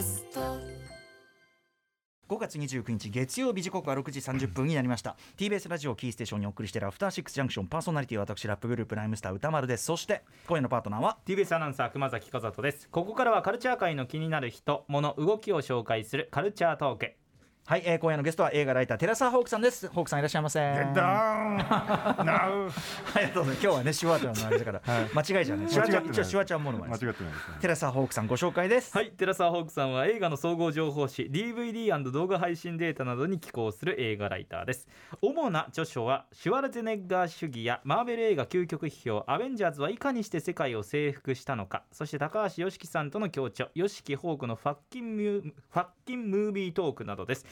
ャスト。5月29日月曜日時刻は6時30分になりました。TBS ラジオキーステーションにお送りしているアフターシックスジャンクションパーソナリティは私ラップグループライムスター歌丸です。そして今夜のパートナーは TBS アナウンサー熊崎和人です。ここからはカルチャー界の気になる人物動きを紹介するカルチャートーク。はい、えー、今夜のゲストは映画ライター寺澤ホークさんです。ホークさんいらっしゃいませゲッダウンナウありがとうございます。今日はねシュワちゃんのあれだから、間違いじゃないシュワちゃん一応シュワちゃんものまね間違ってないですね。寺澤ホークさんご紹介です。はい寺澤ホークさんは映画の総合情報誌 DVD& 動画配信データなどに寄稿する映画ライターです。主な著書はシュワルツェネッガー主義やマーベル映画究極批評アベンジャーズはいかにして世界を征服したのか。そして高橋良樹さんとの共著良樹ホークのファッキンミューファッ近ムービートークなどです。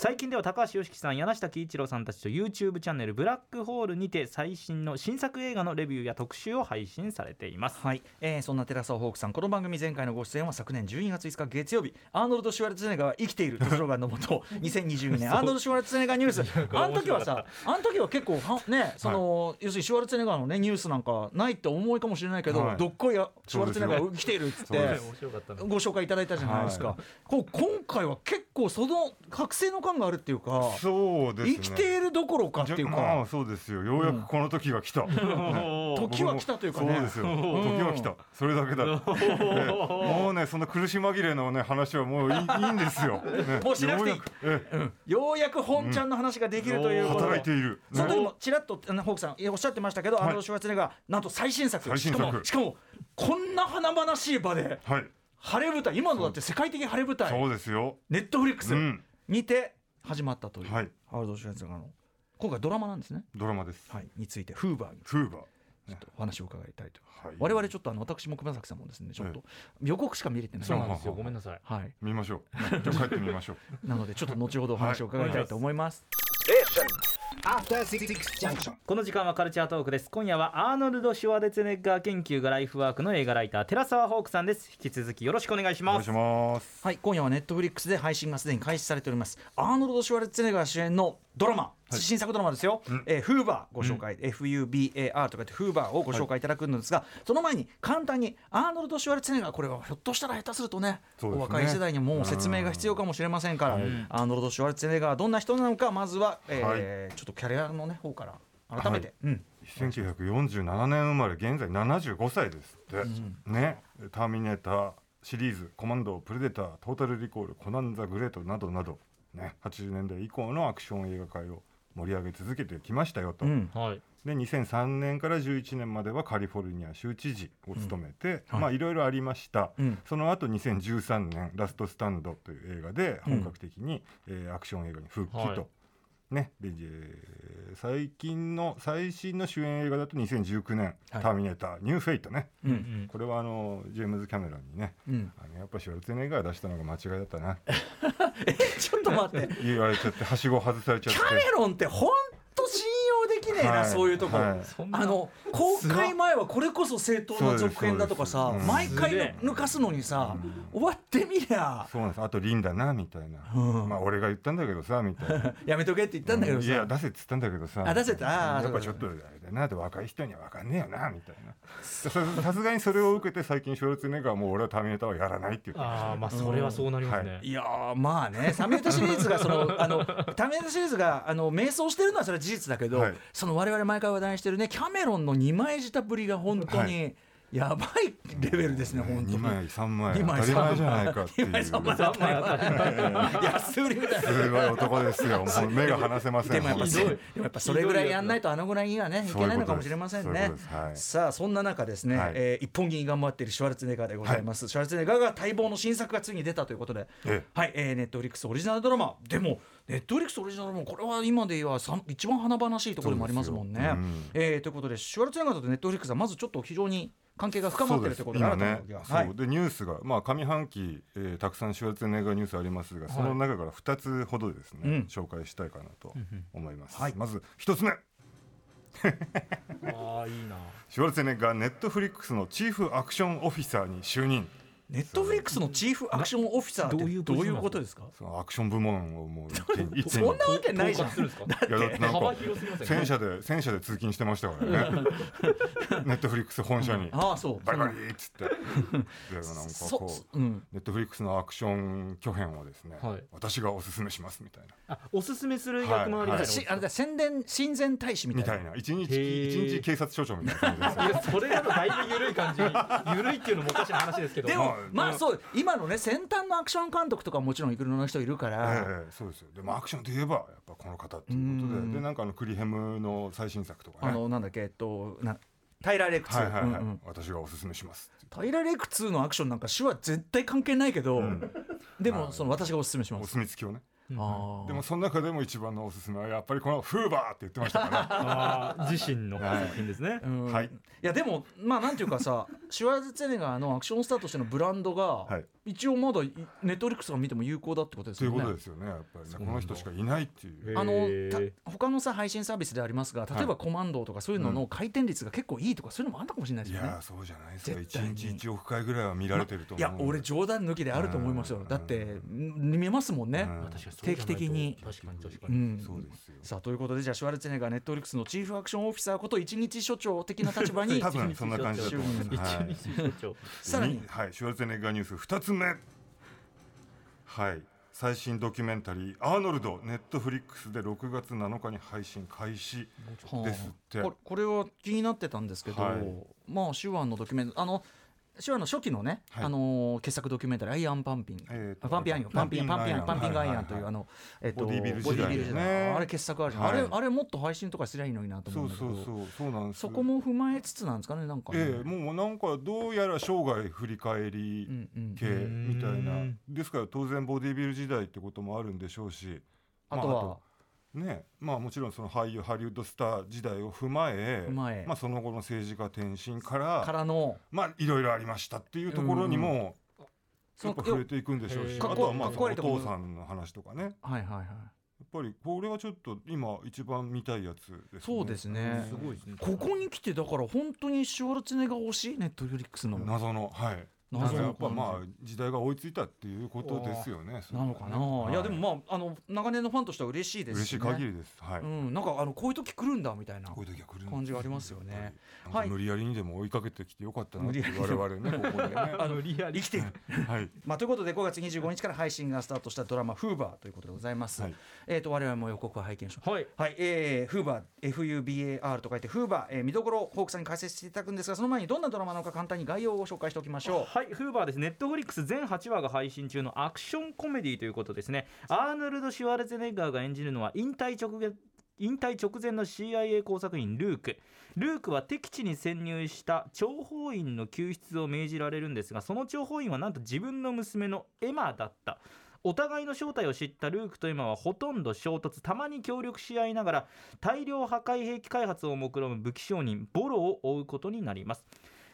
最近では高橋良樹さん柳下喜一郎さんたちと YouTube チャンネルブラックホールにて最新の新作映画のレビューや特集を配信されています。はい、えー、そんな寺澤ホークさんこの番組前回のご出演は昨年12月5日月曜日アーノルド・シュワルツェネッガーは生きているとスローガンのもと 2022年アーノルド・シュワルツェネッガーニュース。あの時はさあの時は結構はねその、要するにシュワルツェネッガーのねニュースなんかないって思いかもしれないけど、はい。どっこいやシュワルツェネッガーが生きているっつってそうです面白かったなご紹介いただいたじゃないですか、こう今回は結構その覚醒の感があるっていうかそうですね。生きているどころかっていうじゃまあかそうですよ。ようやくこの時が来た、ね時は来たというかね。そうですよ。時は来た。それだけだ、ね。もうねその苦し紛れのね話はもういい いいんですよ、ね。もうしなくていい。ようやくえようやく本ちゃんの話ができるというえことで、働いている、その時もちらっとあのホークさんおっしゃってましたけど、アーノルド・シュワルツェネッガーなんと最新作。最新作。しかもしかもこんな華々しい場ではい。晴れ舞台今のだって世界的晴れ舞台。そうですよ。ネットフリックスうん。にて始まったという、はい。アーノルド・シュワルツェネッガーの今回ドラマなんですね、ドラマです、はい、についてフーバーに。フーバー。ちょっとお話を伺いたいと、はい。我々ちょっとあの私も熊崎さんもですねちょっと予告しか見れてない。そうなんですよ。ごめんなさい。はい、見ましょう。じゃあ帰ってみましょう。なのでちょっと後ほどお話を伺いたいと思います。Six Junction. この時間はカルチャートークです。今夜はアーノルド・シュワデツェネッガー研究がライフワークの映画ライター寺澤ホークさんです。引き続きよろしくお願いします。お願いします。はい、今夜はネットフリックスで配信がすでに開始されております。アーノルド・シュワルツェネッガー主演のドラマ、新作ドラマですよ。えーフーバーご紹介、FUBAR とかってフーバーをご紹介いただくんですが、その前に簡単にアーノルド・シュワルツェネッガーこれはひょっとしたら下手するとね、お若い世代にもう説明が必要かもしれませんから、アーノルド・シュワルツェネッガーはどんな人なのかまずは、えーちょっとキャリアのね方から改めて、うん。1947年生まれ現在75歳ですって、ね「ターミネーター」シリーズ「コマンド」「プレデター」「トータルリコール」「コナン・ザ・グレート」などなど、ね、80年代以降のアクション映画界を盛り上げ続けてきましたよと、うん。はい。で2003年から11年まではカリフォルニア州知事を務めて、まあいろいろありました、うん。その後2013年「ラストスタンド」という映画で本格的に、えーアクション映画に復帰と。はいね、でえー最近の最新の主演映画だと2019年「はい。ターミネーターニューフェイトね」うんこれはあのジェームズ・キャメロンにね、うん。あのやっぱシュワルツェネッガー出したのが間違いだったな。えちょっと待って。言われちゃってはしご外されちゃって。キャメロンって本当信ねえな、はい。そういうとこ。ろ、はい。あの公開前はこれこそ正当な続編だとかさそうです毎回抜かすのにさ、終わってみりゃ。そうなんです。あとリンだなみたいな、まあ俺が言ったんだけどさみたいな。やめとけって言ったんだけどいやさ、出せっつったんだけどさ。あ出せって。あーやっぱちょっとあれだなって若い人には分かんねえよなみたいな。ささすがにそれを受けて最近シュワルツェネッガーはもう俺はターミネーターはやらないって言ってましたああまあそれはそうなりますね、い。やーまあねタメータシリーズがその あのタメータシリーズがあの迷走してるのはそれは事実だけど、はい。そのの我々毎回話題にしてるねキャメロンの二枚舌ぶりが本当にやばいレベルですね、本当に。2枚3枚二枚当たり前じゃないかっていう。二枚三枚。安売りみたいな。す。ごい男ですよ。もう目が離せません。でもやっぱそひどいでもやっぱそれぐらいやんないとあのぐらいにはねいけないのかもしれませんね。さあそんな中ですね、はい。えー一本気に頑張っているシュワルツェネッガーでございます。シュワルツェネッガーが待望の新作がついに出たということで、ええ。はい、えー、ネットフリックスオリジナルドラマ。でもネットフリックスオリジナルドラマこれは今で言えば一番華々しいところでもありますもんね。えーということでシュワルツェネッガーとネットフリックスはまずちょっと非常に関係が深まっているということで今新たなね。動きが、そう。でニュースが、まあ、上半期、えーたくさんシュワルツェネッガーニュースありますが、その中から2つほどですね、うん。紹介したいかなと思います、はい。まず1つ目。ああいいな。シュワルツェネッガーネットフリックスのチーフアクションオフィサーに就任ネットフリックスのチーフアクションオフィサーってどういうことですか？そのアクション部門をもうそにんなわけないじゃん。幅か広すぎません戦車で戦車で通勤してましたからね。ネットフリックス本社に。ああそう。バリバリっつって。でなんかそこううん。ネットフリックスのアクション巨編をですね、はい。私がおすすめしますみたいな。あおすすめする役回りみたい。なあれだ宣伝親善大使みたいな。一日一日警察署長みたいな感じですよ。いやそれだとだいぶ緩い感じ緩いっていうのもおかしな話ですけどまあそう今のね先端のアクション監督とかもちろんいろんな人いるから、ええそうですよ。でもアクションといえばやっぱこの方っていうことうん。ででなんかあのクリヘムの最新作とかあねのなんだっけえっとなタイラーレクツ、はいはいはい、うんうん私がおすすめしますタイラーレクツのアクションなんか手話絶対関係ないけど、でもはいその私がおすすめしまおす。墨付きをねでもその中でも一番のおすすめはやっぱりこのフーバーって言ってましたから。自身の作品ですね。うん。はい。いやでもまあなんていうかさシュワルツェネガーのアクションスターとしてのブランドが、はい。一応まだいネットフリックスが見ても有効だってことですというよね。ことですよねやっぱりね。この人しかいないっていう。あのた他のさ配信サービスでありますが例えばコマンドとかそういうのの回転率が結構いいとかそういうのもあったかもしれないですよね。いやーそうじゃない。ですか一絶対に日一億回ぐらいは見られてるとい思うや俺冗談抜きであると思いますよ。うん。だってん見ますもんね、定期的に。確かに確かに。うん。そうですよ。さあということでじゃあシュワルツェネッガーネットフリックスのチーフアクションオフィサーこと一日所長的な立場に 多分そんな感じだと思います。一はい。日所長さらに。はい。シュワルツェネッガーニュース2つ目。はい。最新ドキュメンタリー「アーノルド」ネットフリックスで6月7日に配信開始はあですって。これこれは気になってたんですけど、はい。まあ手話のドキュメントあの手話の初期のね、はい。あのー傑作ドキュメンタリー「アイアンパンピン」パンピンアイアンパンピンパンピンアイアンパンピングアイアンというはあのえっとボディビルボディ時代ビル時代ねあれ傑作あるじゃん、はい。あれあれもっと配信とかすりゃいいのになと思そううんだけど。そうそうそう。なんです。そこも踏まえつつなんですかねなんかね、ええもうなんかどうやら生涯振り返りうんうん。系みたいな、うん。ですから当然ボディビル時代ってこともあるんでしょうし。あとは、まあねまあもちろんその俳優ハリウッドスター時代を踏まえ踏まえ。まあ、その後の政治家転身からからのまあいろいろありましたっていうところにもそのやっぱ触れていくんでしょうしあとはまあそのお父さんの話とかね。はいはいはい。やっぱりこれはちょっと今一番見たいやつですね。そうですね。すごいですね。ここに来てだから本当にシュワルツェネッガー推し？ネットフリックスの。な謎のはい謎のやっぱまあ時代が追いついたっていうことですよねそれはね。のかな、、はい。やでもまああの長年のファンとしては嬉しいです嬉しいね限りです。はい、うん、なんかあのこういう時来るんだみたいな。こういう時は来る感じがありますよね。はい。無理やりにでも追いかけてきてよかったなっ我々ねここでね。あの無理やり。生きて。い るはい。まあ、ということで5月25日から配信がスタートしたドラマ「フーバー」ということでございます、はい。えー、と我々も予告を拝見しましたはい。はい、えー、フーバー FUBAR と書いてフーバー、えー、見どころをホークさんに解説していただくんですがその前にどんなドラマなのか簡単に概要を紹介しておきましょはい、はいフーバーです。ネットフリックス全8話が配信中のアクションコメディということですね。アーノルド・シュワルツェネッガーが演じるのは引退直前引退直前の CIA 工作員ルークルークは敵地に潜入した諜報員の救出を命じられるんですがその諜報員はなんと自分の娘のエマだったお互いの正体を知ったルークとエマはほとんど衝突たまに協力し合いながら大量破壊兵器開発を目論む武器商人ボロを追うことになります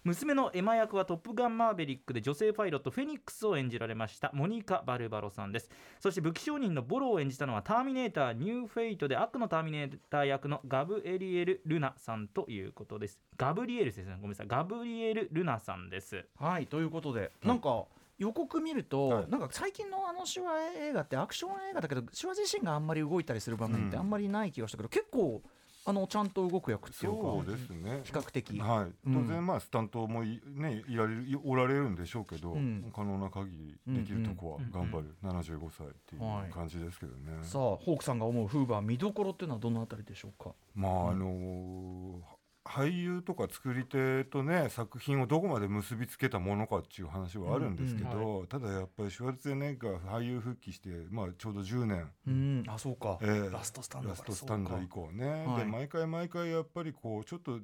娘のエマ役は「トップガンマーヴェリック」で女性パイロットフェニックスを演じられましたモニカ・バルバロさんです。そして武器商人のボロを演じたのはターミネーターニューフェイトで悪のターミネーター役のガブエリエル・ルナさんということです。ガブリエルですねごめんなさい。ガブリエル・ルナさんです。うはいということで、なんか予告見ると、はい。なんか最近のあの手話映画ってアクション映画だけど手話自身があんまり動いたりする場面ってうんあんまりない気がしたけど、結構あのちゃんと動く役っていうかそうですね。比較的、はい、うん。当然まあスタントもい,、ね、いられるおられるんでしょうけど、うん。可能な限りできるとこは頑張る、75歳っていはいう感じですけどね、さあホークさんが思うフーバー見どころっていうのはどのあたりでしょうか？まああのー俳優とか作り手とね作品をどこまで結びつけたものかっていう話はあるんですけど、うんただやっぱりシュワルツェネッガー俳優復帰して、まあ、ちょうど10年、うん。あそうか、えーラストスタンドラストスタンド以降ね、はい。で毎回毎回やっぱりこうちょっと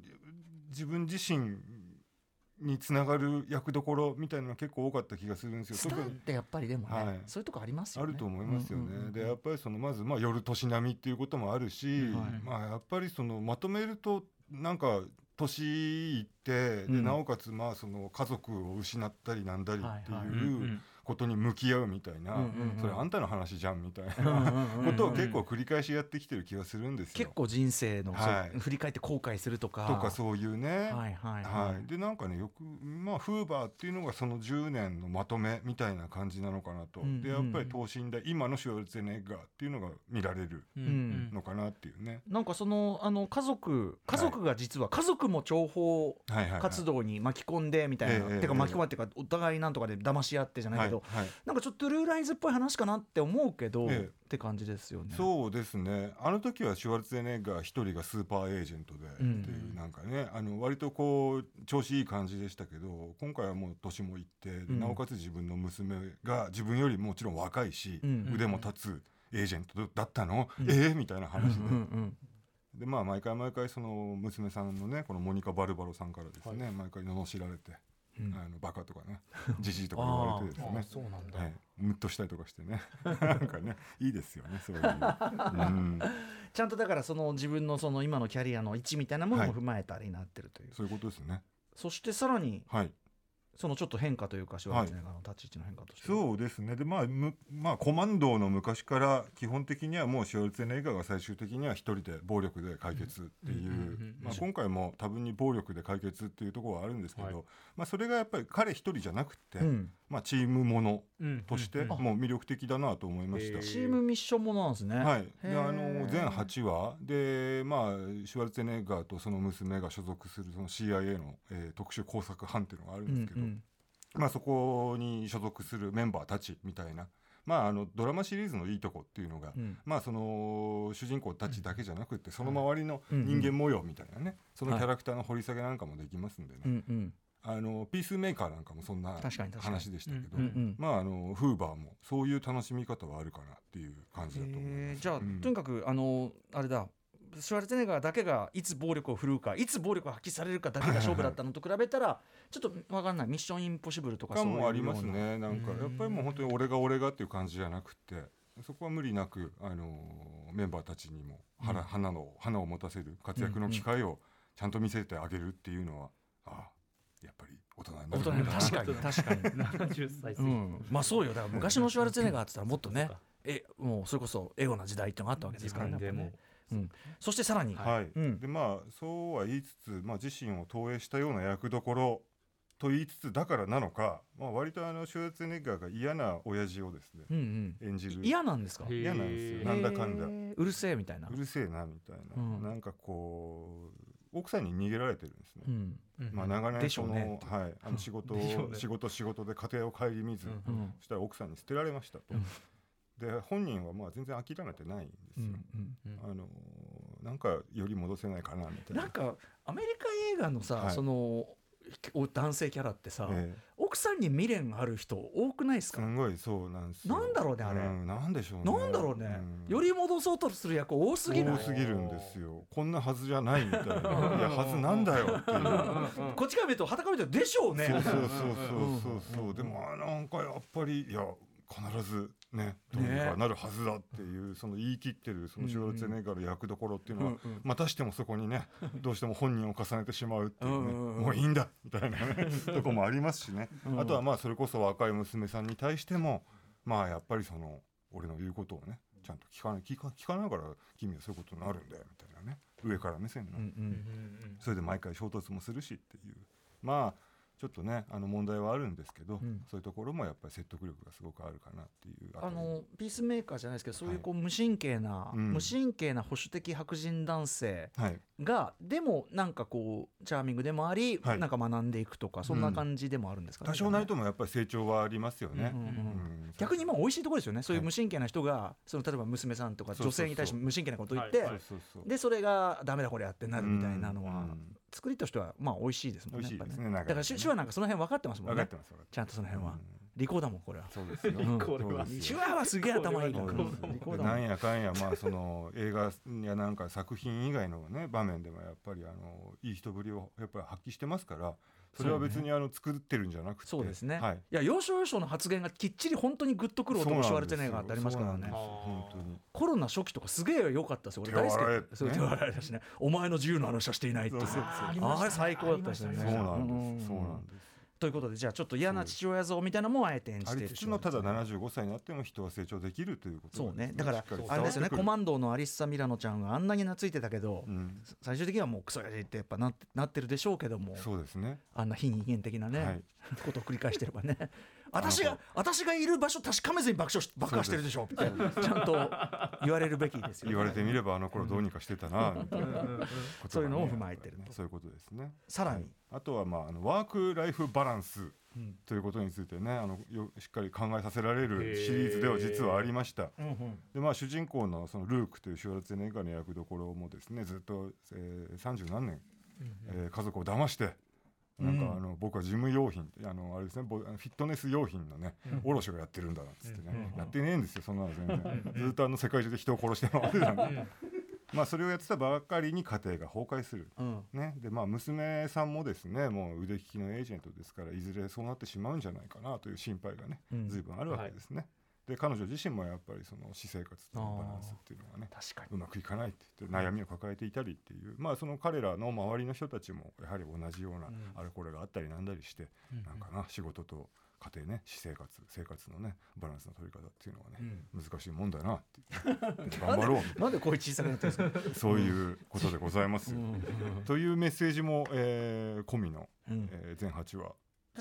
自分自身につながる役どころみたいなのが結構多かった気がするんですよ。スターってやっぱりでもね、はい。そういうとこありますよね。あると思いますよね。うんうんうんでやっぱりそのまずまあ夜年並みっていうこともあるし、はい。まあやっぱりそのまとめるとなんか年いって、うん。でなおかつまあその家族を失ったりなんだりってはいはい。うことに向き合うみたいな、うんうんうん。それあんたの話じゃんみたいうんうんうんなうん。ことを結構繰り返しやってきてる気がするんですよ。結構人生の、はい。振り返って後悔するとか。とかそういうね。はいはいはい、でなんかねよくまあフーバーっていうのがその10年のまとめみたいな感じなのかなと、うんうんでやっぱり等身大今のシュワルツェネッガーっていうのが見られるんのかなっていうね、なんかそのあの家族家族が実は、家族も情報はいはいはい活動に巻き込んでみたいな、ええてか巻き込まっていうかお互いなんとかで騙し合ってじゃないけど、はい。はいなんかちょっとルーラインズっぽい話かなって思うけど、ええ。って感じですよね。そうですね。あの時はシュワルツェネッガー一人がスーパーエージェントでってうん。いうなんかねあの割とこう調子いい感じでしたけど今回はもう年もいってでうん。なおかつ自分の娘が自分よりもちろん若いし、うん。腕も立つエージェントだったの、うん。ええ？みたいな話で。うんうんでまあ毎回毎回その娘さんのねこのモニカ・バルバロさんからですね、毎回罵られて、うん。あのバカとかねじじいとか言われてですね。そうなんだ。はい、ムッとしたりとかしてね。なんかねいいですよねそういう、うん、ちゃんとだからその自分のその今のキャリアの位置みたいなものも踏まえたりになってるという、そういうことですね。そしてさらにはいそのちょっと変化というかシュワルツェネッガーの立ち位置の変化として、そうですね。でまあむまあコマンドの昔から基本的にはもうシュワルツェネッガーが最終的には一人で暴力で解決っていう今回も多分に暴力で解決っていうところはあるんですけど、はい。まあそれがやっぱり彼一人じゃなくて、うんまあチームものうんとしてうん。もう魅力的だなと思いました。チームミッションものなんですね。はい、であの全8話。で、まあ、シュワルツェネッガーとその娘が所属するその CIA の、えー特殊工作班っていうのがあるんですけど、うんうん。まあ、そこに所属するメンバーたちみたいな、まあ、あのドラマシリーズのいいとこっていうのが、うん。まあ、その主人公たちだけじゃなくて、その周りのうん人間模様みたいなね、そのキャラクターの掘り下げなんかもできますんでね、うんうんあのピースメーカーなんかもそんな話でしたけど、うんうんまあ、あのフーバーもそういう楽しみ方はあるかなっていう感じだと思います。えー。じゃあ、うん。とにかくあのあれだ。シュワルツェネッガーだけがいつ暴力を振るうかいつ暴力が発揮されるかだけが勝負だったのと比べたらちょっと分かんない。ミッションインポッシブルとかかそういうもありますね。なんかやっぱりもう本当に俺が俺がっていう感じじゃなくてそこは無理なく、あのーメンバーたちにも花,、花の花を持たせる活躍の機会をちゃんと見せてあげるっていうのは、ああ大人にな大人にる 確かに。確かに、70歳過ぎ。うん、まあそうよ。だから昔のシュワルツェネッガーって言ったらもっとねえもうそれこそエゴな時代ってのがあったわけです自からね。そしてさらに、はい、うん。でまあそうは言いつつ、まあ、自身を投影したような役どころと言いつつだからなのか、まあ、割とあのシュワルツェネッガーが嫌な親父をですねうんうん。演じる。嫌なんですか？嫌なんですよ。なんだかんだ。うるせえみたいな。うるせえなみたいな、うん。なんかこう奥さんに逃げられてるんですね。うん。まあ、長で年その、ねはい、あの仕事ね。仕事仕事で家庭を顧みず、うん。うん。そしたら奥さんに捨てられましたと。うん。で本人はまあ全然諦めてないんですよ。うん。うん。あのなんかより戻せないかなみたいな。なんかアメリカ映画のさ、はい。そのお男性キャラってさ、え奥さんに未練ある人多くないですか？えすごいそうなんですよ。なんだろうねあれんなんでしょうね。なんだろうね、うんより戻そうとする役多すぎない？多すぎるんですよ。こんなはずじゃないみたいな。いやはずなんだよっていう。こっちから見るとはたから見るとでしょうねそうそうそうそうそうそうでもあなんかやっぱりいや必ずねどうにかなるはずだっていうその言い切ってるそのシュワルツェネッガーの役どころっていうのはうんうんまたしてもそこにねどうしても本人を重ねてしまうっていうねもういいんだみたいなね とこもありますしね。うんあとはまあそれこそ若い娘さんに対してもまあやっぱりその俺の言うことをねちゃんと聞かない聞か聞かないから君はそういうことになるんだよみたいなね。上から目線の。うんううんん。それで毎回衝突もするしっていう。まあちょっとねあの問題はあるんですけど、うん。そういうところもやっぱり説得力がすごくあるかなっていうあのピースメーカーじゃないですけどそういうはい。こう無神経な、うん。無神経な保守的白人男性はい。がでもなんかこうチャーミングでもあり、はい。なんか学んでいくとかそんな感じでもあるんですかね、多少ないともやっぱり成長はありますよね、うんうんうん。うん。逆に今美味しいところですよね。そういうはい。無神経な人がその例えば娘さんとか女性に対して無神経なことを言って、でそれがダメだこれやってなるみたいなのは、うん作りとしてはまあ美味しいですもんねだから手手話なんかその辺分かってますもんね。ちゃんとその辺は、うん利口だもんこれは。そうですよ、うん。これははすげえ頭いいなん。んやかんやまあその映画やなんか作品以外のね場面でもやっぱりあのいい人ぶりをやっぱり発揮してますからそれは別にあの作ってるんじゃなくて。そうですね、はい。い、や要所要所の発言がきっちり本当にグッとくる男シュワルツェネッガーってありますからね。本当に。コロナ初期とかすげえ良かったですよ。俺大好き。手を洗えだしね。お前の自由の話はしていないってあれ最高だったですよね。そうなんです、うんそうなんですということでじゃあちょっと嫌な父親像みたいなのもあえて演じあているのただ75歳になっても人は成長できるということそうがね。だからあれですよねコマンンドーのアリッサ・ミラノちゃんがあんなに懐いてたけど、うん、最終的にはもうクソやじってやっぱなってなってるでしょうけどもそうですねあんな非人間的なね、はいことを繰り返してればね私が私がいる場所確かめずに爆笑し爆破してるでしょってちゃんと言われるべきですよ、ね、言われてみればあの頃どうにかしてたなみたいなね。そういうのを踏まえてるとそういうことですね。さらに、あとはまああのワークライフバランスということについてねあのよしっかり考えさせられるシリーズでは実はありました。うんうん。でまあ主人公のそのルークというシュワルツェネッガーの役どころもですねずっとえー三十、何年、えー家族を騙して。なんかあの僕は事務用品あのあれですねボフィットネス用品のね卸をやってるんだなんつってねやってねえんですよそんなの全然。ずっとあの世界中で人を殺して回ってたん。でまあそれをやってたばかりに家庭が崩壊する。うん。ね、でまあ娘さんもですねもう腕利きのエージェントですからいずれそうなってしまうんじゃないかなという心配がね、うん。随分あるわけですね。で彼女自身もやっぱりその私生活とのバランスっていうのがね確かに。うまくいかないって言って悩みを抱えていたりっていうまあその彼らの周りの人たちもやはり同じようなあれこれがあったりなんだりして、なんかな仕事と家庭ね私生活生活のねバランスの取り方っていうのはね、難しいもんだなって 頑張ろう。なんで声小さくなってるんですか？そういうことでございますよ。というメッセージも、えー込みの、うん。えー全8話。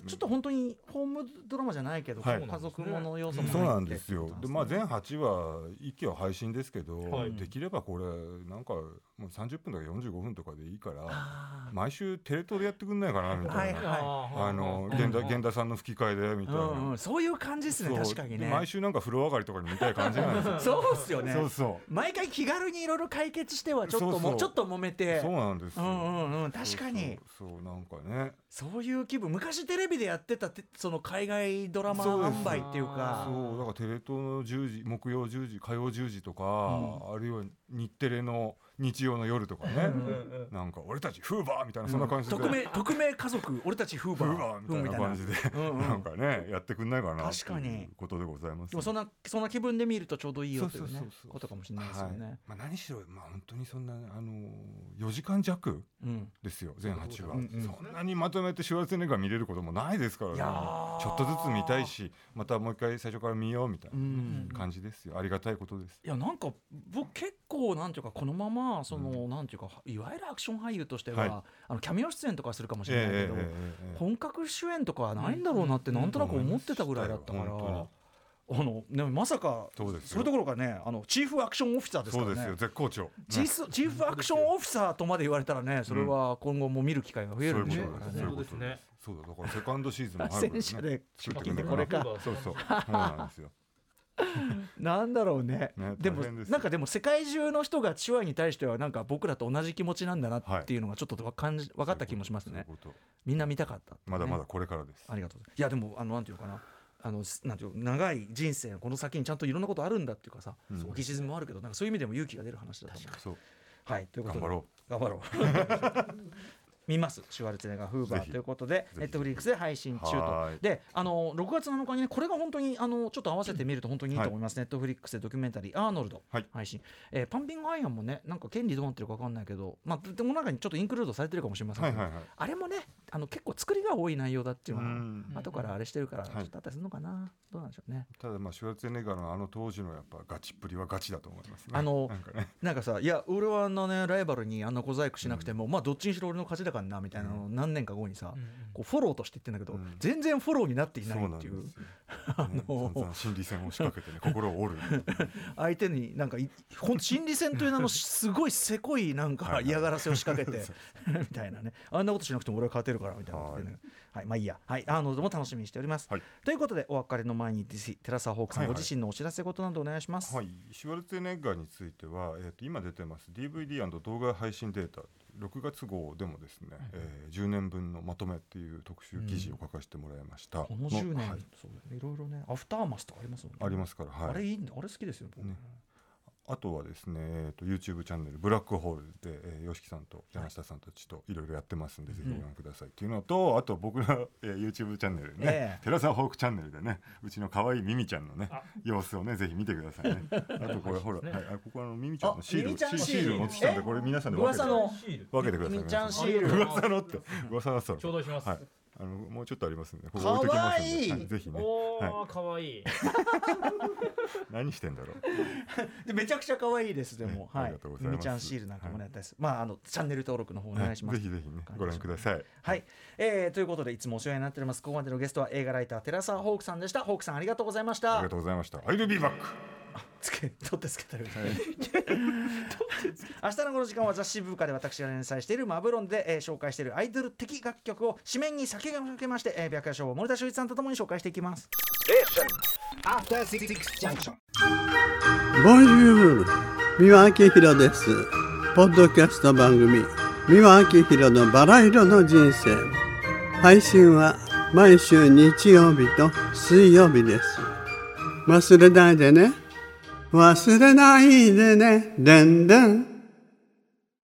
ちょっと本当にホームドラマじゃないけど、はい。家族もの要素もそうなんですよ。で、まあ、全8話、一期は配信ですけど、はい。できればこれ、なんか、もう30分とか45分とかでいいから。あ毎週テレ東でやってくんないかなみたいな。はいはいあの、源田、源田さんの吹き替えでみたいな。ーうんうん、そういう感じですね確かにね。で毎週なんか風呂上がりとかに見たい感じなんですよ。そうっすよね。そうそう。毎回気軽にいろいろ解決してはちょっともそうそう。ちょっと揉めて。そうなんですよ。うんうんうん。確かに。そうそうそう。なんかね。そういう気分昔テレビでやってたてその海外ドラマ販売っていうか。そうだからテレ東の10時木曜10時火曜10時とか、あるいは日テレの日曜の夜とかね、なんか俺たちフーバーみたいなそんな感じで、匿名匿名家族俺たちフーバー。フーバーみたいな感じで、うんうん。なんかねやってくんないかな確かに。ことでございます。でもそんなそんな気分で見るとちょうどいいよというねことかもしれないですよはい。ね。まあ、何しろ、まあ、本当にそんなあの4時間弱うん。ですよ全8話、うんうんそんなにまとめてシュワルツェネッガー見れることもないですからねちょっとずつ見たいしまたもう一回最初から見ようみたいな感じですよありがたいことですいやなんか僕結構なんていうかこのままその、なんていうかいわゆるアクション俳優としては、はいあのキャミオ出演とかするかもしれないけど、本格主演とかはないんだろうなってなんとなく思ってたぐらいだったから、あのねまさかそうれどころかねあのチーフアクションオフィサーですからね。そうですよ。絶好調。チーフチーフアクションオフィサーとまで言われたらねそれは今後も見る機会が増えるんでしょうからね。そういうことです。そうです。ねそうだだからセカンドシーズンもあるから、ね、戦車で作ってこれか。そうそう。そうなんですよ。なんだろうね。ねでもなんかでも世界中の人がチワに対してはなんか僕らと同じ気持ちなんだなっていうのがちょっとわ感じ分かった気もしますね。みんな見たかったね。まだまだこれからです、ありがとうございます。いやでもあのなんていうのかなあのすなんていうの長い人生のこの先にちゃんといろんなことあるんだっていうかさ、うん。オキシズムもあるけどなんかそういう意味でも勇気が出る話だと思う。はい。ということで。頑張ろ頑張ろう 見ます。シュワルツェネッガーフーバーということでネットフリックスで配信中はい。とであの6月7日にねこれが本当にあのちょっと合わせて見ると本当にいいと思います、ネットフリックスでドキュメンタリー「アーノルド」はい。配信、えーパンピングアイアンもねなんか権利どうなってるか分かんないけどまあでも中にちょっとインクルードされてるかもしれませんけど、あれもねあの結構作りが多い内容だっていうのうん。は後からあれしてるからちはい。ょっとあったりするのかな、どうなんでしょうね。ただまあシュワルツェネッガーのあの当時のやっぱガチっぷりはガチだと思いますね。あのなんかね。なんかさいや俺はあのねライバルにあんな小細工しなくても、まあどっちにしろ俺の勝ちだからなみたいなのを何年か後にさ、こうフォローとして言ってんだけど、うん。全然フォローになっていないっていう。心理戦を仕掛けてね 心を折る相手になんかいほんと心理戦という名のすごいせこいなんか嫌がらせを仕掛けて みたいなね。あんなことしなくても俺は勝てるからみたいな。ことでね。はい、まあいいや。はい。あのも楽しみにしております、はい。ということでお別れの前に寺澤ホークさん、ご自身のお知らせ事などお願いします、はい、シュワルツェネッガーについては、えー、と今出てます DVD& 動画配信データ6月号でもですね、えー10年分のまとめっていう特集記事を書かせてもらいました、この10年、はい。そうだね。いろいろねアフターマスとかありますもんね。ありますから、はい、あれいいんだ。あれ好きですよ僕。ねあとはですね、えー、と YouTube チャンネル「ブラックホールで」えー、吉木さんと柳下さんたちといろいろやってますんで、ぜひご覧ください。っていうのとあと僕の、えー、YouTube チャンネルね、ええ。寺澤ホークチャンネルでねうちの可愛いミミちゃんのね様子をねぜひ見てくださいね。あとこれほら、はい、あここあのミミちゃんのシールシシール。シール持ってきたんでえこれ皆さんで分けて。くださいミミちゃんシール。噂のって。噂のそう頂戴します。はいあのもうちょっとありますんで。ここ置いときますんで。かわいいはぜひね。おはーかわい。い 何してんだろう。でめちゃくちゃ可愛いですでも、はい。ねありがとうございます。みちゃんシールなんかもねやったです、まああのチャンネル登録の方お願いします、はい。ぜひぜひねご覧ください。はい、えーということでいつもお世話になっておりますここまでのゲストは映画ライター寺澤ホークさんでした。ホークさんありがとうございました。ありがとうございました。I'll be back つけ 取ってつけ てる明日のこの時間は雑誌部下で私が連載しているマブロンで、えー紹介しているアイドル的楽曲を紙面に先駆けまして、えー、白夜賞を森田修一さんとともに紹介していきます。After Six Junction. ボンジュール三輪明宏です。ポッドキャスト番組三輪明宏のバラ色の人生。配信は毎週日曜日と水曜日です。忘れないでね忘れないでね。でんでん。